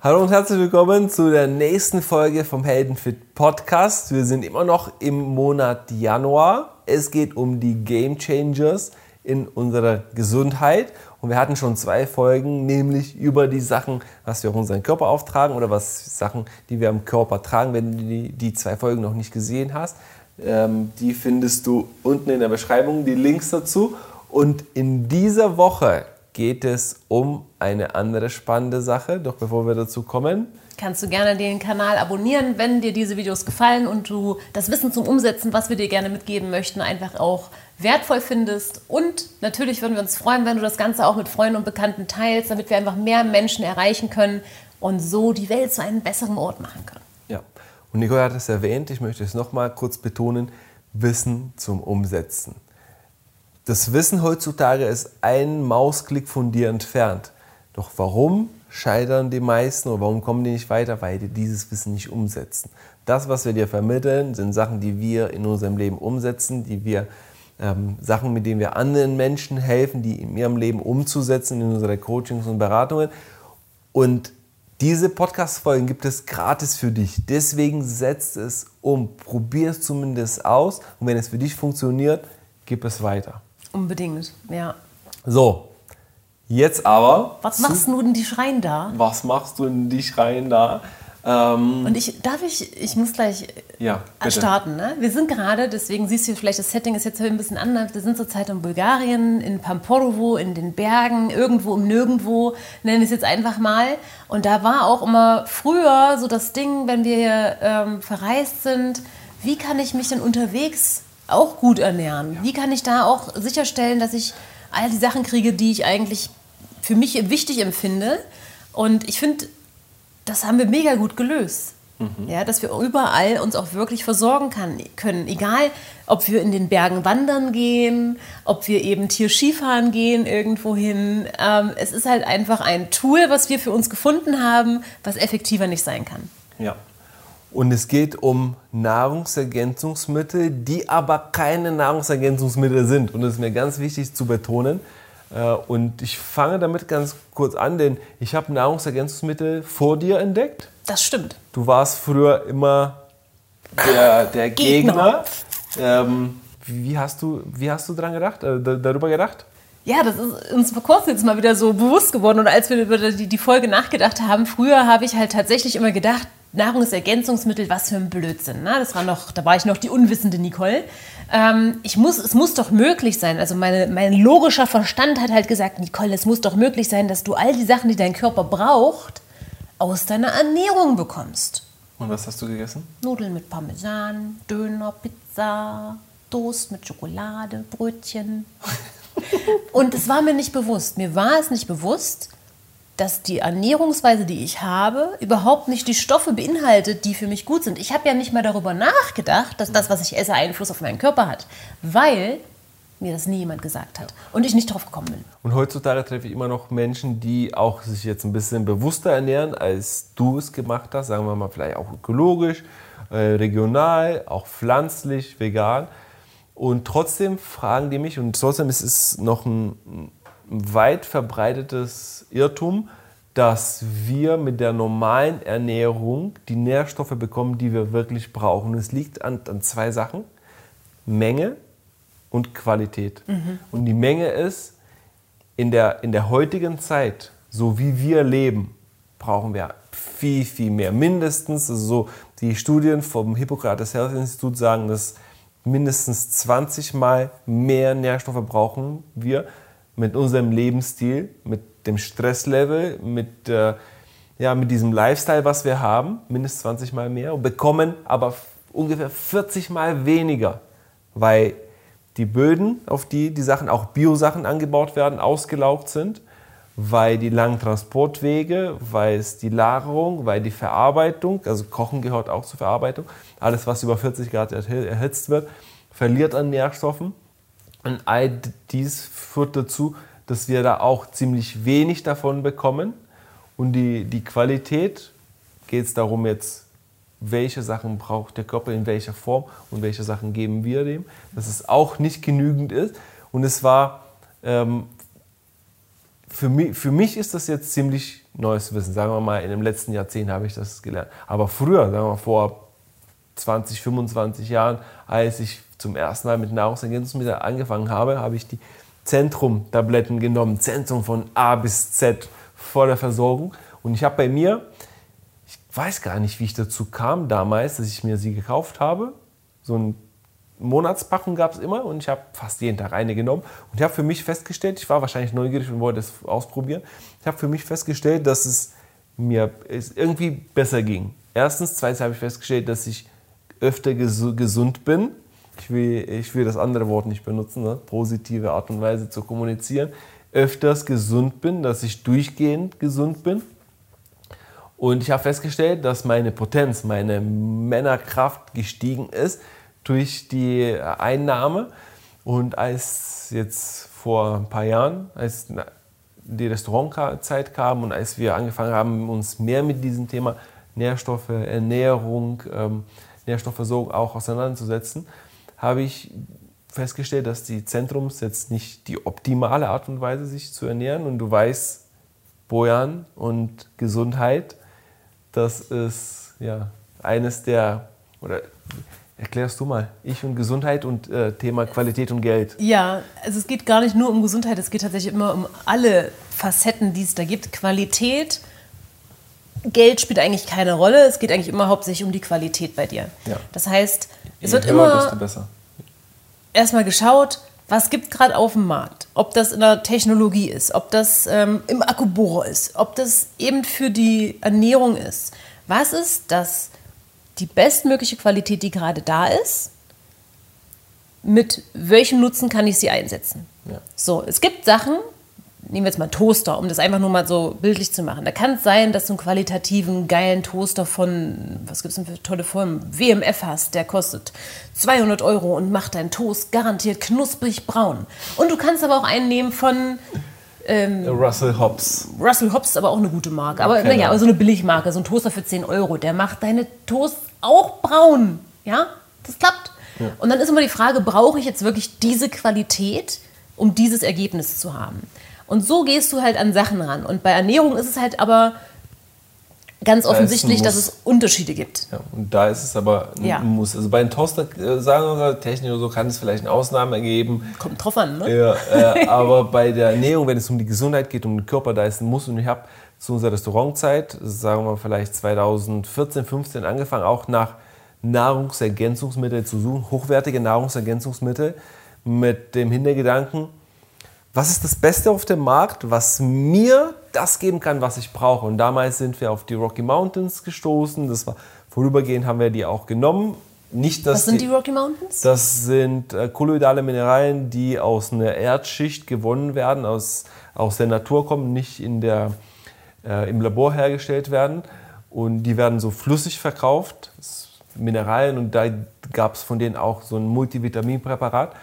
Hallo und herzlich willkommen zu der nächsten Folge vom Heldenfit Podcast. Wir sind immer noch im Monat Januar. Es geht um die Game Changers in unserer Gesundheit. Und wir hatten schon zwei Folgen, nämlich über die Sachen, was wir auf unseren Körper auftragen oder was Sachen, die wir am Körper tragen. Wenn du die, die zwei Folgen noch nicht gesehen hast, ähm, die findest du unten in der Beschreibung, die Links dazu. Und in dieser Woche geht es um eine andere spannende Sache. Doch bevor wir dazu kommen, kannst du gerne den Kanal abonnieren, wenn dir diese Videos gefallen und du das Wissen zum Umsetzen, was wir dir gerne mitgeben möchten, einfach auch wertvoll findest. Und natürlich würden wir uns freuen, wenn du das Ganze auch mit Freunden und Bekannten teilst, damit wir einfach mehr Menschen erreichen können und so die Welt zu einem besseren Ort machen können. Ja, und Nicole hat es erwähnt, ich möchte es nochmal kurz betonen, Wissen zum Umsetzen. Das Wissen heutzutage ist ein Mausklick von dir entfernt. Doch warum scheitern die meisten oder warum kommen die nicht weiter? Weil die dieses Wissen nicht umsetzen. Das, was wir dir vermitteln, sind Sachen, die wir in unserem Leben umsetzen, die wir ähm, Sachen, mit denen wir anderen Menschen helfen, die in ihrem Leben umzusetzen in unsere Coachings und Beratungen. Und diese Podcast-Folgen gibt es gratis für dich. Deswegen setzt es um. Probier es zumindest aus. Und wenn es für dich funktioniert, gib es weiter. Unbedingt, ja. So, jetzt aber. Was machst du denn die Schreien da? Was machst du denn die Schreien da? Ähm, und ich darf ich, ich muss gleich ja, starten. Ne? Wir sind gerade, deswegen siehst du vielleicht, das Setting ist jetzt ein bisschen anders. Wir sind zurzeit in Bulgarien, in Pamporovo, in den Bergen, irgendwo im Nirgendwo, nenne ich es jetzt einfach mal. Und da war auch immer früher so das Ding, wenn wir ähm, verreist sind, wie kann ich mich denn unterwegs auch gut ernähren? Wie kann ich da auch sicherstellen, dass ich all die Sachen kriege, die ich eigentlich für mich wichtig empfinde? Und ich finde, das haben wir mega gut gelöst. Mhm. Ja, dass wir überall uns auch wirklich versorgen kann, können. Egal, ob wir in den Bergen wandern gehen, ob wir eben Tierskifahren gehen irgendwo hin. Ähm, es ist halt einfach ein Tool, was wir für uns gefunden haben, was effektiver nicht sein kann. Ja, und es geht um Nahrungsergänzungsmittel, die aber keine Nahrungsergänzungsmittel sind. Und das ist mir ganz wichtig zu betonen. Äh, und ich fange damit ganz kurz an, denn ich habe Nahrungsergänzungsmittel vor dir entdeckt. Das stimmt. Du warst früher immer der, der Gegner. Gegner. Ähm, wie, hast du, wie hast du dran gedacht, äh, darüber gedacht? Ja, das ist uns vor kurzem jetzt mal wieder so bewusst geworden. Und als wir über die, die Folge nachgedacht haben, früher habe ich halt tatsächlich immer gedacht, Nahrungsergänzungsmittel, was für ein Blödsinn. Ne? Das war noch, da war ich noch die unwissende Nicole. Ähm, ich muss, es muss doch möglich sein. Also meine, mein logischer Verstand hat halt gesagt, Nicole, es muss doch möglich sein, dass du all die Sachen, die dein Körper braucht, aus deiner Ernährung bekommst. Und was hast du gegessen? Nudeln mit Parmesan, Döner, Pizza, Toast mit Schokolade, Brötchen. Und es war mir nicht bewusst. Mir war es nicht bewusst, dass die Ernährungsweise, die ich habe, überhaupt nicht die Stoffe beinhaltet, die für mich gut sind. Ich habe ja nicht mal darüber nachgedacht, dass das, was ich esse, Einfluss auf meinen Körper hat, weil mir das nie jemand gesagt hat und ich nicht drauf gekommen bin. Und heutzutage treffe ich immer noch Menschen, die auch sich jetzt ein bisschen bewusster ernähren, als du es gemacht hast, sagen wir mal vielleicht auch ökologisch, äh, regional, auch pflanzlich, vegan. Und trotzdem fragen die mich, und trotzdem ist es noch ein weit verbreitetes Irrtum, dass wir mit der normalen Ernährung die Nährstoffe bekommen, die wir wirklich brauchen. Es liegt an, an zwei Sachen. Menge und Qualität. Mhm. Und die Menge ist, in der, in der heutigen Zeit, so wie wir leben, brauchen wir viel, viel mehr. Mindestens, also so die Studien vom Hippokrates Health Institute sagen, dass mindestens 20 Mal mehr Nährstoffe brauchen wir mit unserem Lebensstil, mit dem Stresslevel, mit, äh, ja, mit diesem Lifestyle, was wir haben, mindestens 20 Mal mehr und bekommen aber ungefähr 40 Mal weniger, weil die Böden, auf die die Sachen, auch Biosachen angebaut werden, ausgelaugt sind, weil die langen Transportwege, weil es die Lagerung, weil die Verarbeitung, also Kochen gehört auch zur Verarbeitung, alles was über 40 Grad erhitzt wird, verliert an Nährstoffen und all dies führt dazu, dass wir da auch ziemlich wenig davon bekommen. Und die, die Qualität geht es darum jetzt, welche Sachen braucht der Körper in welcher Form und welche Sachen geben wir dem, dass es auch nicht genügend ist. Und es war ähm, für mich, für mich ist das jetzt ziemlich neues Wissen. Sagen wir mal, in dem letzten Jahrzehnt habe ich das gelernt. Aber früher, sagen wir mal vor 20, 25 Jahren, als ich zum ersten Mal mit Nahrungsergänzungsmitteln angefangen habe, habe ich die Zentrum-Tabletten genommen. Zentrum von A bis Z voller Versorgung. Und ich habe bei mir, ich weiß gar nicht, wie ich dazu kam damals, dass ich mir sie gekauft habe. So eine Monatspackung gab es immer und ich habe fast jeden Tag eine genommen. Und ich habe für mich festgestellt, ich war wahrscheinlich neugierig und wollte es ausprobieren. Ich habe für mich festgestellt, dass es mir irgendwie besser ging. Erstens, zweitens habe ich festgestellt, dass ich öfter gesund bin. Ich will, ich will das andere Wort nicht benutzen, ne? positive Art und Weise zu kommunizieren. Öfters gesund bin, dass ich durchgehend gesund bin. Und ich habe festgestellt, dass meine Potenz, meine Männerkraft gestiegen ist durch die Einnahme. Und als jetzt vor ein paar Jahren, als die Restaurantzeit kam und als wir angefangen haben, uns mehr mit diesem Thema Nährstoffe, Ernährung, ähm, Nährstoffversorgung auch auseinanderzusetzen, habe ich festgestellt, dass die Zentrums jetzt nicht die optimale Art und Weise sich zu ernähren und du weißt, Bojan und Gesundheit, das ist ja eines der, oder erklärst du mal, ich und Gesundheit und äh, Thema Qualität und Geld. Ja, also es geht gar nicht nur um Gesundheit, es geht tatsächlich immer um alle Facetten, die es da gibt. Qualität, Geld spielt eigentlich keine Rolle. Es geht eigentlich immer hauptsächlich um die Qualität bei dir. Ja. Das heißt, es wird immer erstmal geschaut, was gibt gerade auf dem Markt. Ob das in der Technologie ist, ob das ähm, im Akkubohrer ist, ob das eben für die Ernährung ist. Was ist das die bestmögliche Qualität, die gerade da ist? Mit welchem Nutzen kann ich sie einsetzen? Ja. So, es gibt Sachen, nehmen wir jetzt mal Toaster, um das einfach nur mal so bildlich zu machen. Da kann es sein, dass du einen qualitativen, geilen Toaster von, was gibt es denn für tolle Formen, WMF hast, der kostet 200 Euro und macht deinen Toast garantiert knusprig braun. Und du kannst aber auch einen nehmen von... Ähm, Russell Hobbs. Russell Hobbs ist aber auch eine gute Marke. Aber okay, naja, so eine Billigmarke, so ein Toaster für 10 Euro, der macht deine Toast auch braun. Ja, das klappt. Ja. Und dann ist immer die Frage, brauche ich jetzt wirklich diese Qualität, um dieses Ergebnis zu haben? Und so gehst du halt an Sachen ran. Und bei Ernährung ist es halt aber ganz offensichtlich, dass es Unterschiede gibt. Ja, und da ist es aber ein ja. Muss. Also bei den Toaster, äh, sagen wir Technik oder so, kann es vielleicht eine Ausnahme geben. Kommt drauf an, ne? Ja, äh, aber bei der Ernährung, wenn es um die Gesundheit geht, um den Körper, da ist ein Muss. Und ich habe zu unserer Restaurantzeit, sagen wir vielleicht 2014, 15 angefangen, auch nach Nahrungsergänzungsmitteln zu suchen, hochwertige Nahrungsergänzungsmittel mit dem Hintergedanken, was ist das Beste auf dem Markt, was mir das geben kann, was ich brauche. Und damals sind wir auf die Rocky Mountains gestoßen. Das war vorübergehend haben wir die auch genommen. Nicht, was sind die, die, Rocky Mountains? Das sind äh, kolloidale Mineralien, die aus einer Erdschicht gewonnen werden, aus, aus der Natur kommen, nicht in der, äh, im Labor hergestellt werden. Und die werden so flüssig verkauft, Mineralien. Und da gab es von denen auch so ein Multivitaminpräparat.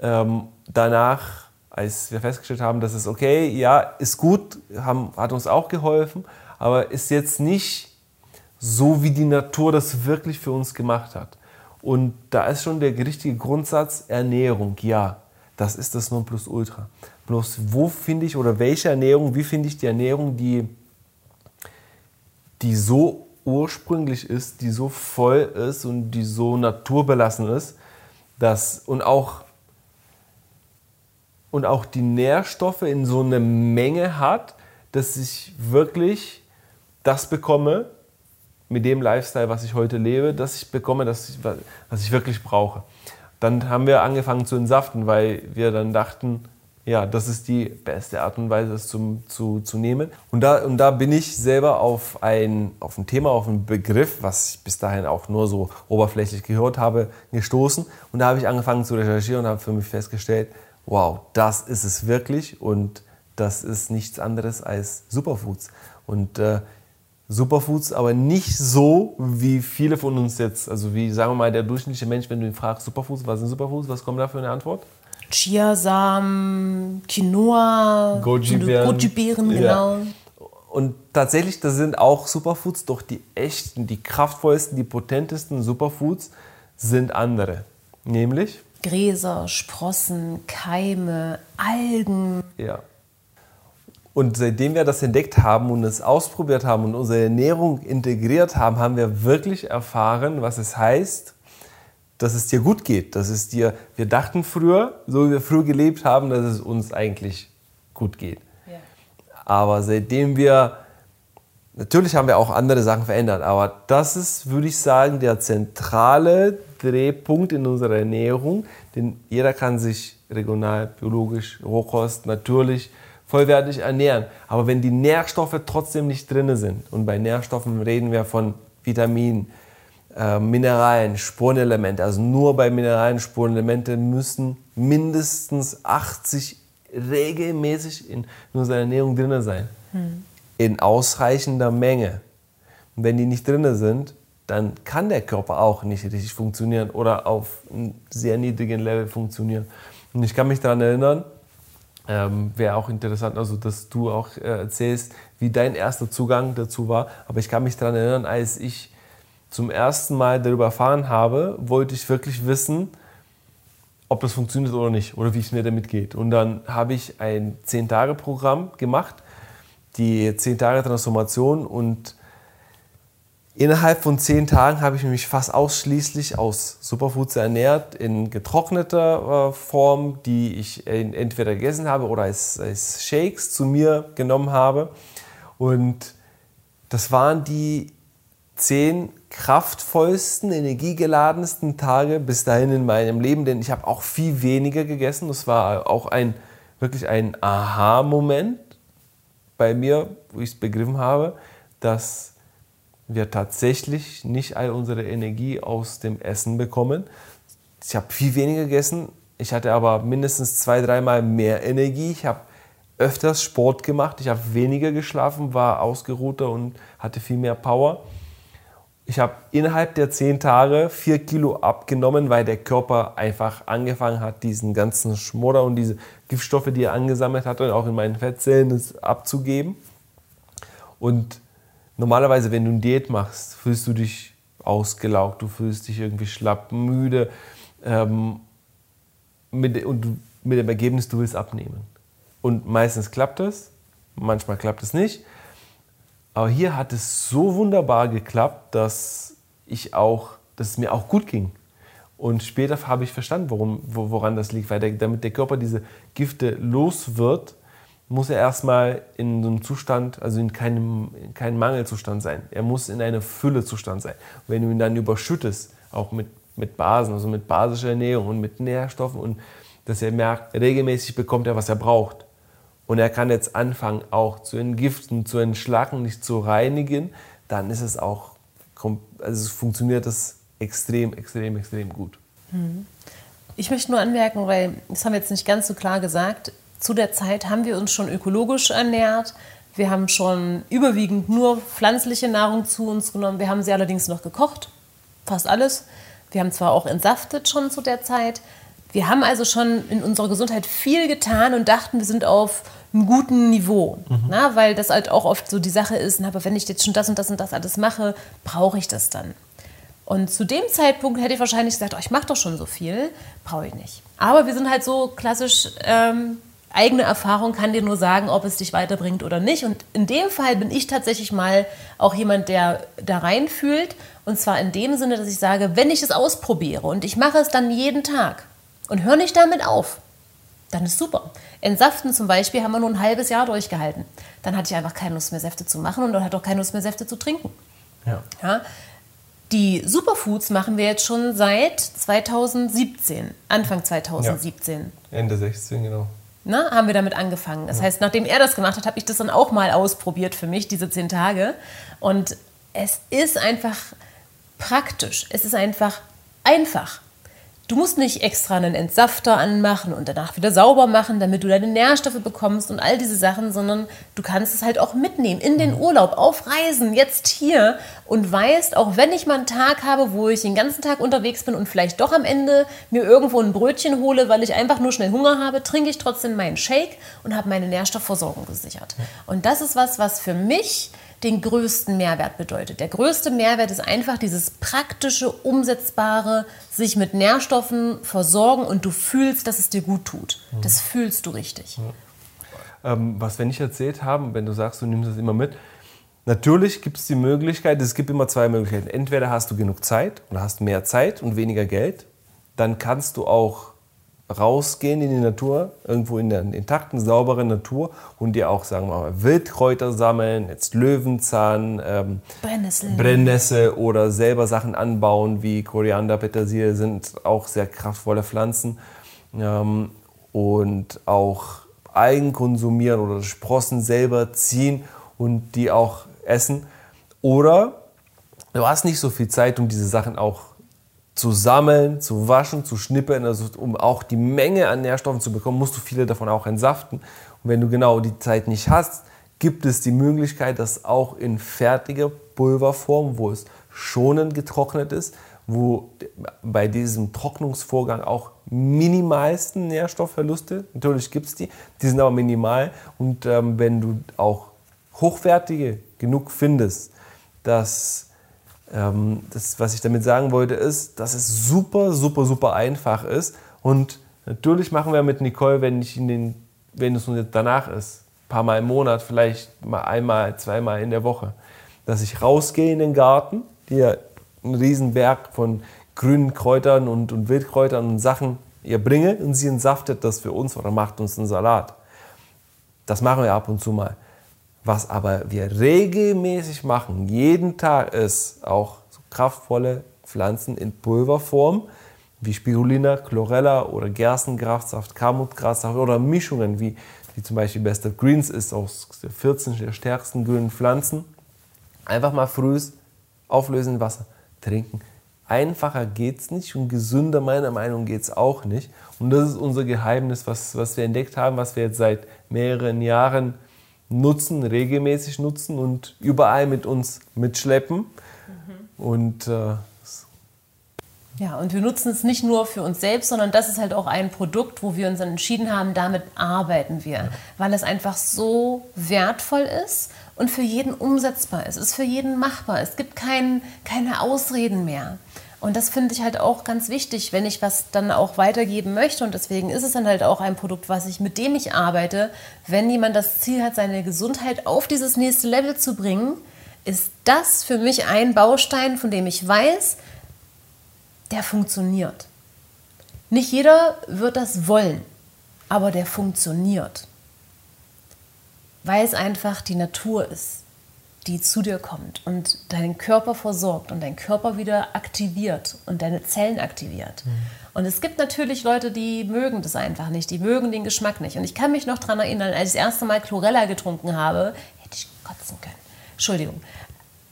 Ähm, danach als wir festgestellt haben, dass es okay, ja, ist gut, haben, hat uns auch geholfen, aber ist jetzt nicht so, wie die Natur das wirklich für uns gemacht hat. Und da ist schon der richtige Grundsatz Ernährung, ja, das ist das Nonplusultra. Bloß wo finde ich oder welche Ernährung, wie finde ich die Ernährung, die, die so ursprünglich ist, die so voll ist und die so naturbelassen ist, dass, und auch und auch die Nährstoffe in so einer Menge hat, dass ich wirklich das bekomme, mit dem Lifestyle, was ich heute lebe, dass ich bekomme, dass ich, was ich wirklich brauche. Dann haben wir angefangen zu entsaften, weil wir dann dachten, ja, das ist die beste Art und Weise, das zu, zu, zu nehmen. Und da, und da bin ich selber auf ein, auf ein Thema, auf einen Begriff, was ich bis dahin auch nur so oberflächlich gehört habe, gestoßen. Und da habe ich angefangen zu recherchieren und habe für mich festgestellt, wow, das ist es wirklich und das ist nichts anderes als Superfoods. Und äh, Superfoods, aber nicht so, wie viele von uns jetzt, also wie sagen wir mal der durchschnittliche Mensch, wenn du ihn fragst, Superfoods, was sind Superfoods, was kommt da für eine Antwort? Chiasamen, Quinoa, Goji-Beeren, Goji genau. Ja. Und tatsächlich, das sind auch Superfoods, doch die echten, die kraftvollsten, die potentesten Superfoods sind andere. Nämlich Gräser, Sprossen, Keime, Algen. Ja. Und seitdem wir das entdeckt haben und es ausprobiert haben und unsere Ernährung integriert haben, haben wir wirklich erfahren, was es heißt, dass es dir gut geht. Dass es dir, wir dachten früher, so wie wir früher gelebt haben, dass es uns eigentlich gut geht. Ja. Aber seitdem wir, natürlich haben wir auch andere Sachen verändert, aber das ist, würde ich sagen, der zentrale Drehpunkt in unserer Ernährung, denn jeder kann sich regional, biologisch, Rohkost, natürlich vollwertig ernähren. Aber wenn die Nährstoffe trotzdem nicht drin sind, und bei Nährstoffen reden wir von Vitaminen, äh, Mineralien, Spurenelemente, also nur bei Mineralien, Spurenelemente müssen mindestens 80 regelmäßig in unserer Ernährung drin sein. Hm. In ausreichender Menge. Und wenn die nicht drin sind, dann kann der Körper auch nicht richtig funktionieren oder auf einem sehr niedrigen Level funktionieren. Und ich kann mich daran erinnern, ähm, Wäre auch interessant, also dass du auch äh, erzählst, wie dein erster Zugang dazu war. Aber ich kann mich daran erinnern, als ich zum ersten Mal darüber erfahren habe, wollte ich wirklich wissen, ob das funktioniert oder nicht oder wie es mir damit geht. Und dann habe ich ein 10-Tage-Programm gemacht, die 10-Tage-Transformation und Innerhalb von zehn Tagen habe ich mich fast ausschließlich aus Superfoods ernährt, in getrockneter äh, Form, die ich entweder gegessen habe oder als, als Shakes zu mir genommen habe. Und das waren die zehn kraftvollsten, energiegeladensten Tage bis dahin in meinem Leben, denn ich habe auch viel weniger gegessen. Das war auch ein wirklich ein Aha-Moment bei mir, wo ich es begriffen habe, dass wir tatsächlich nicht all unsere Energie aus dem Essen bekommen. Ich habe viel weniger gegessen, ich hatte aber mindestens zwei, dreimal mehr Energie. Ich habe öfters Sport gemacht, ich habe weniger geschlafen, war ausgeruhter und hatte viel mehr Power. Ich habe innerhalb der zehn Tage vier Kilo abgenommen, weil der Körper einfach angefangen hat, diesen ganzen Schmodder und diese Giftstoffe, die er angesammelt hatte, auch in meinen Fettzellen abzugeben. Und normalerweise, wenn du eine Diät machst, fühlst du dich ausgelaugt, du fühlst dich irgendwie schlapp, müde ähm, mit, und mit dem Ergebnis, du willst abnehmen. Und meistens klappt das, manchmal klappt es nicht. Aber hier hat es so wunderbar geklappt, dass ich auch, dass es mir auch gut ging. Und später habe ich verstanden, worum, woran das liegt, weil der, damit der Körper diese Gifte los wird, muss er erstmal in so einem Zustand, also in keinem, in keinem Mangelzustand sein. Er muss in einem Füllezustand sein. Und wenn du ihn dann überschüttest, auch mit, mit Basen, also mit basischer Ernährung und mit Nährstoffen und dass er merkt, regelmäßig bekommt er, was er braucht. Und er kann jetzt anfangen, auch zu entgiften, zu entschlacken, nicht zu reinigen, dann ist es auch, also funktioniert das extrem, extrem, extrem gut. Mhm. Ich möchte nur anmerken, weil das haben wir jetzt nicht ganz so klar gesagt, zu der Zeit haben wir uns schon ökologisch ernährt. Wir haben schon überwiegend nur pflanzliche Nahrung zu uns genommen. Wir haben sie allerdings noch gekocht, fast alles. Wir haben zwar auch entsaftet schon zu der Zeit. Wir haben also schon in unserer Gesundheit viel getan und dachten, wir sind auf einem guten Niveau. Mhm. Na, weil das halt auch oft so die Sache ist, na, aber wenn ich jetzt schon das und das und das alles mache, brauche ich das dann. Und zu dem Zeitpunkt hätte ich wahrscheinlich gesagt, oh, ich mache doch schon so viel, brauche ich nicht. Aber wir sind halt so klassisch ähm, eigene Erfahrung kann dir nur sagen, ob es dich weiterbringt oder nicht. Und in dem Fall bin ich tatsächlich mal auch jemand, der da reinfühlt. Und zwar in dem Sinne, dass ich sage, wenn ich es ausprobiere und ich mache es dann jeden Tag und höre nicht damit auf, dann ist super. Entsaften zum Beispiel haben wir nur ein halbes Jahr durchgehalten. Dann hatte ich einfach keine Lust mehr, Säfte zu machen und dann hatte auch keine Lust mehr, Säfte zu trinken. Ja. ja. Die Superfoods machen wir jetzt schon seit 2017, Anfang 2017. Ja. Ende 16, genau ne, haben wir damit angefangen. Das ja. heißt, nachdem er das gemacht hat, habe ich das dann auch mal ausprobiert für mich, diese zehn Tage. Und es ist einfach praktisch. Es ist einfach einfach. Du musst nicht extra einen Entsafter anmachen und danach wieder sauber machen, damit du deine Nährstoffe bekommst und all diese Sachen, sondern du kannst es halt auch mitnehmen in den Urlaub, auf Reisen, jetzt hier und weißt, auch wenn ich mal einen Tag habe, wo ich den ganzen Tag unterwegs bin und vielleicht doch am Ende mir irgendwo ein Brötchen hole, weil ich einfach nur schnell Hunger habe, trinke ich trotzdem meinen Shake und habe meine Nährstoffversorgung gesichert. Und das ist was, was für mich den größten Mehrwert bedeutet. Der größte Mehrwert ist einfach dieses praktische, umsetzbare, sich mit Nährstoffen versorgen und du fühlst, dass es dir gut tut. Das fühlst du richtig. ähm, was wir nicht erzählt haben, wenn du sagst, du nimmst das immer mit. Natürlich gibt es die Möglichkeit, es gibt immer zwei Möglichkeiten. Entweder hast du genug Zeit oder hast mehr Zeit und weniger Geld. Dann kannst du auch rausgehen in die Natur, irgendwo in der intakten, sauberen Natur und dir auch, sagen wir mal, Wildkräuter sammeln, jetzt Löwenzahn, ähm, Brennnessel. Brennnessel oder selber Sachen anbauen, wie Koriander, Petersilie sind auch sehr kraftvolle Pflanzen. Ähm, und auch Algen konsumieren oder Sprossen selber ziehen und die auch essen. Oder du hast nicht so viel Zeit, um diese Sachen auch zu sammeln, zu waschen, zu schnippeln, also um auch die Menge an Nährstoffen zu bekommen, musst du viele davon auch entsaften. Und wenn du genau die Zeit nicht hast, gibt es die Möglichkeit, dass auch in fertiger Pulverform, wo es schonend getrocknet ist, wo bei diesem Trocknungsvorgang auch minimalsten Nährstoffverluste, natürlich gibt es die, die sind aber minimal. Und ähm, wenn du auch hochwertige genug findest, dass das, was ich damit sagen wollte, ist, dass es super, super, super einfach ist. Und natürlich machen wir mit Nicole, wenn, ich in den, wenn es danach ist, ein paar Mal im Monat, vielleicht mal einmal, zweimal in der Woche, dass ich rausgehe in den Garten, hier einen riesen Berg von grünen Kräutern und, und Wildkräutern und Sachen ihr bringe und sie entsaftet das für uns oder macht uns einen Salat. Das machen wir ab und zu mal. Was aber wir regelmäßig machen, jeden Tag, ist auch so kraftvolle Pflanzen in Pulverform, wie Spirulina, Chlorella oder Gerstenkraftsaft, Kamutgrassaft oder Mischungen, wie, wie zum Beispiel Best of Greens ist aus 14 der stärksten grünen Pflanzen. Einfach mal frühes auflösen Wasser trinken. Einfacher geht es nicht und gesünder meiner Meinung geht es auch nicht. Und das ist unser Geheimnis, was, was wir entdeckt haben, was wir jetzt seit mehreren Jahren nutzen, regelmäßig nutzen und überall mit uns mitschleppen. Mhm. Und äh, ja, und wir nutzen es nicht nur für uns selbst, sondern das ist halt auch ein Produkt, wo wir uns entschieden haben, damit arbeiten wir, ja. weil es einfach so wertvoll ist und für jeden umsetzbar ist. Es ist für jeden machbar. Es gibt kein, keine Ausreden mehr. Und das finde ich halt auch ganz wichtig, wenn ich was dann auch weitergeben möchte. Und deswegen ist es dann halt auch ein Produkt, was ich, mit dem ich arbeite. Wenn jemand das Ziel hat, seine Gesundheit auf dieses nächste Level zu bringen, ist das für mich ein Baustein, von dem ich weiß, der funktioniert. Nicht jeder wird das wollen, aber der funktioniert. Weil es einfach die Natur ist die zu dir kommt und deinen Körper versorgt und deinen Körper wieder aktiviert und deine Zellen aktiviert. Mhm. Und es gibt natürlich Leute, die mögen das einfach nicht, die mögen den Geschmack nicht. Und ich kann mich noch daran erinnern, als ich das erste Mal Chlorella getrunken habe, hätte ich kotzen können. Entschuldigung.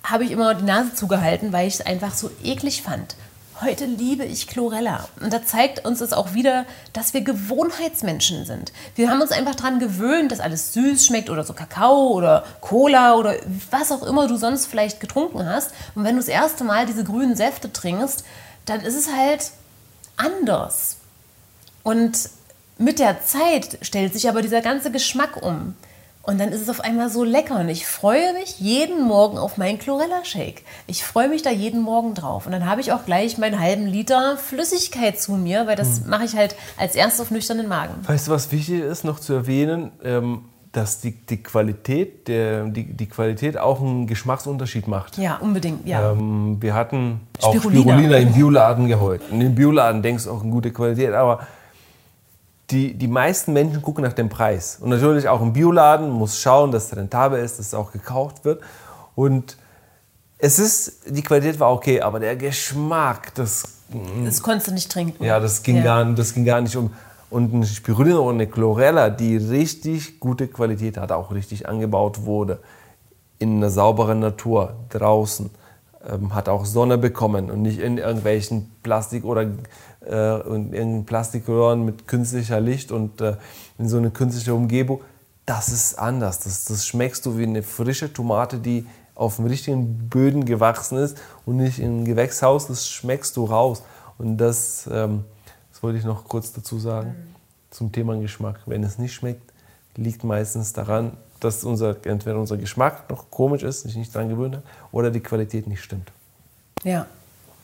Habe ich immer die Nase zugehalten, weil ich es einfach so eklig fand. Heute liebe ich Chlorella. Und da zeigt uns es auch wieder, dass wir Gewohnheitsmenschen sind. Wir haben uns einfach daran gewöhnt, dass alles süß schmeckt oder so Kakao oder Cola oder was auch immer du sonst vielleicht getrunken hast. Und wenn du das erste Mal diese grünen Säfte trinkst, dann ist es halt anders. Und mit der Zeit stellt sich aber dieser ganze Geschmack um. Und dann ist es auf einmal so lecker und ich freue mich jeden Morgen auf meinen Chlorella-Shake. Ich freue mich da jeden Morgen drauf. Und dann habe ich auch gleich meinen halben Liter Flüssigkeit zu mir, weil das hm. mache ich halt als erstes auf nüchternen Magen. Weißt du, was wichtig ist noch zu erwähnen? Ähm, dass die, die, Qualität, der, die, die Qualität auch einen Geschmacksunterschied macht. Ja, unbedingt. Ja. Ähm, wir hatten Spirulina. auch Spirulina im Bioladen geholt. Und im Bioladen denkst du auch eine gute Qualität, aber die, die meisten Menschen gucken nach dem Preis. Und natürlich auch im Bioladen muss schauen, dass es rentabel ist, dass es auch gekauft wird. Und es ist, die Qualität war okay, aber der Geschmack, das. Das konntest du nicht trinken. Ja, das ging, ja. Gar, das ging gar nicht um. Und eine Spirulina und eine Chlorella, die richtig gute Qualität hat, auch richtig angebaut wurde, in einer sauberen Natur, draußen, ähm, hat auch Sonne bekommen und nicht in irgendwelchen Plastik- oder äh, in Plastikröhren mit künstlicher Licht und äh, in so eine künstliche Umgebung, das ist anders. Das, das schmeckst du wie eine frische Tomate, die auf dem richtigen Böden gewachsen ist und nicht im Gewächshaus, das schmeckst du raus. Und das, ähm, das wollte ich noch kurz dazu sagen mhm. zum Thema Geschmack. Wenn es nicht schmeckt, liegt meistens daran, dass unser, entweder unser Geschmack noch komisch ist, sich nicht daran gewöhnt hat, oder die Qualität nicht stimmt. Ja,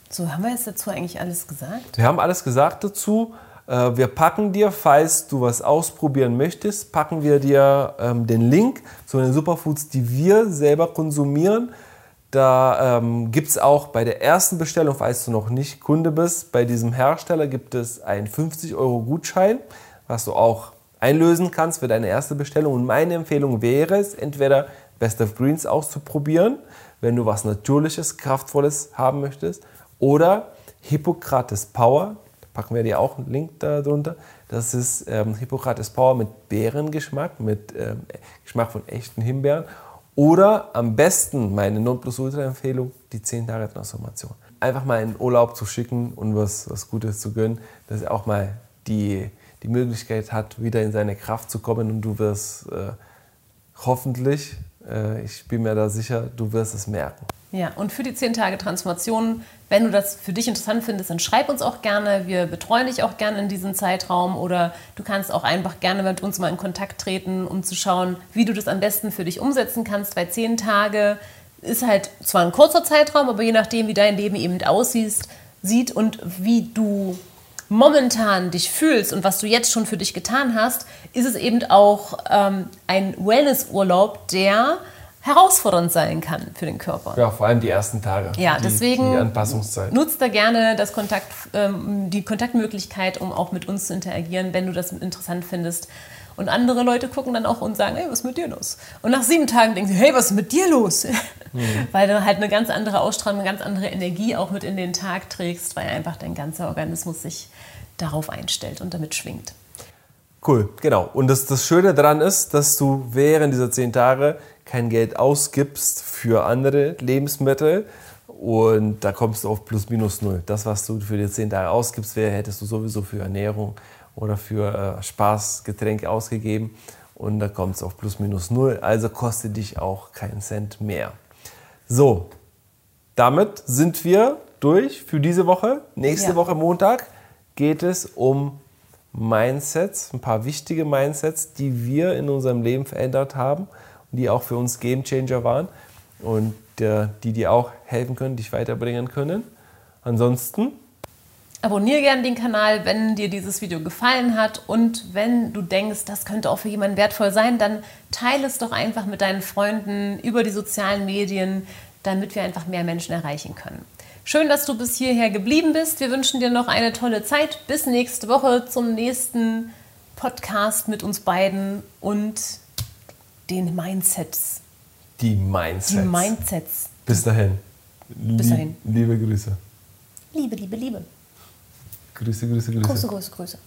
so, haben wir jetzt dazu eigentlich alles gesagt? Wir haben alles gesagt dazu. Äh, wir packen dir, falls du was ausprobieren möchtest, packen wir dir ähm, den Link zu den Superfoods, die wir selber konsumieren. Da ähm, gibt es auch bei der ersten Bestellung, falls du noch nicht Kunde bist, bei diesem Hersteller gibt es einen 50 Euro Gutschein, was du auch einlösen kannst für deine erste Bestellung. Und meine Empfehlung wäre es, entweder Best of Greens auszuprobieren, wenn du was Natürliches, Kraftvolles haben möchtest, oder Hippokrates Power, packen wir dir auch einen Link darunter. Das ist ähm, Hippokrates Power mit Beerengeschmack, mit ähm, Geschmack von echten Himbeeren. Oder am besten meine Nonplusultra-Empfehlung, die 10 Tage Transformation. Einfach mal in Urlaub zu schicken und was, was Gutes zu gönnen, dass er auch mal die, die Möglichkeit hat, wieder in seine Kraft zu kommen und du wirst äh, hoffentlich, äh, ich bin mir da sicher, du wirst es merken. Ja, und für die 10 Tage Transformation, wenn du das für dich interessant findest, dann schreib uns auch gerne. Wir betreuen dich auch gerne in diesem Zeitraum oder du kannst auch einfach gerne mit uns mal in Kontakt treten, um zu schauen, wie du das am besten für dich umsetzen kannst. Weil 10 Tage ist halt zwar ein kurzer Zeitraum, aber je nachdem, wie dein Leben eben aussieht sieht und wie du momentan dich fühlst und was du jetzt schon für dich getan hast, ist es eben auch ähm, ein Wellnessurlaub, der herausfordernd sein kann für den Körper. Ja, vor allem die ersten Tage. Ja, die, deswegen die Anpassungszeit. nutzt da gerne das Kontakt, ähm, die Kontaktmöglichkeit, um auch mit uns zu interagieren, wenn du das interessant findest. Und andere Leute gucken dann auch und sagen, hey, was ist mit dir los? Und nach sieben Tagen denken sie, hey, was ist mit dir los? Mhm. weil du halt eine ganz andere Ausstrahlung, eine ganz andere Energie auch mit in den Tag trägst, weil einfach dein ganzer Organismus sich darauf einstellt und damit schwingt. Cool, genau. Und das, das Schöne daran ist, dass du während dieser zehn Tage kein Geld ausgibst für andere Lebensmittel und da kommst du auf plus minus null. Das, was du für die zehn Tage ausgibst, wäre, hättest du sowieso für Ernährung oder für äh, Spaß, Getränke ausgegeben und da kommt es auf plus minus null. Also kostet dich auch keinen Cent mehr. So, damit sind wir durch für diese Woche. Nächste ja. Woche Montag geht es um Mindsets, ein paar wichtige Mindsets, die wir in unserem Leben verändert haben die auch für uns Game Changer waren und äh, die dir auch helfen können, dich weiterbringen können. Ansonsten Abonniere gerne den Kanal, wenn dir dieses Video gefallen hat und wenn du denkst, das könnte auch für jemanden wertvoll sein, dann teile es doch einfach mit deinen Freunden über die sozialen Medien, damit wir einfach mehr Menschen erreichen können. Schön, dass du bis hierher geblieben bist. Wir wünschen dir noch eine tolle Zeit. Bis nächste Woche zum nächsten Podcast mit uns beiden und den Mindsets. Die Mindsets. Die Mindsets. Bis dahin. Bis dahin. Liebe Grüße. Liebe, liebe, Liebe. Grüße, Grüße, Grüße. Grüße, Grüße, Grüße.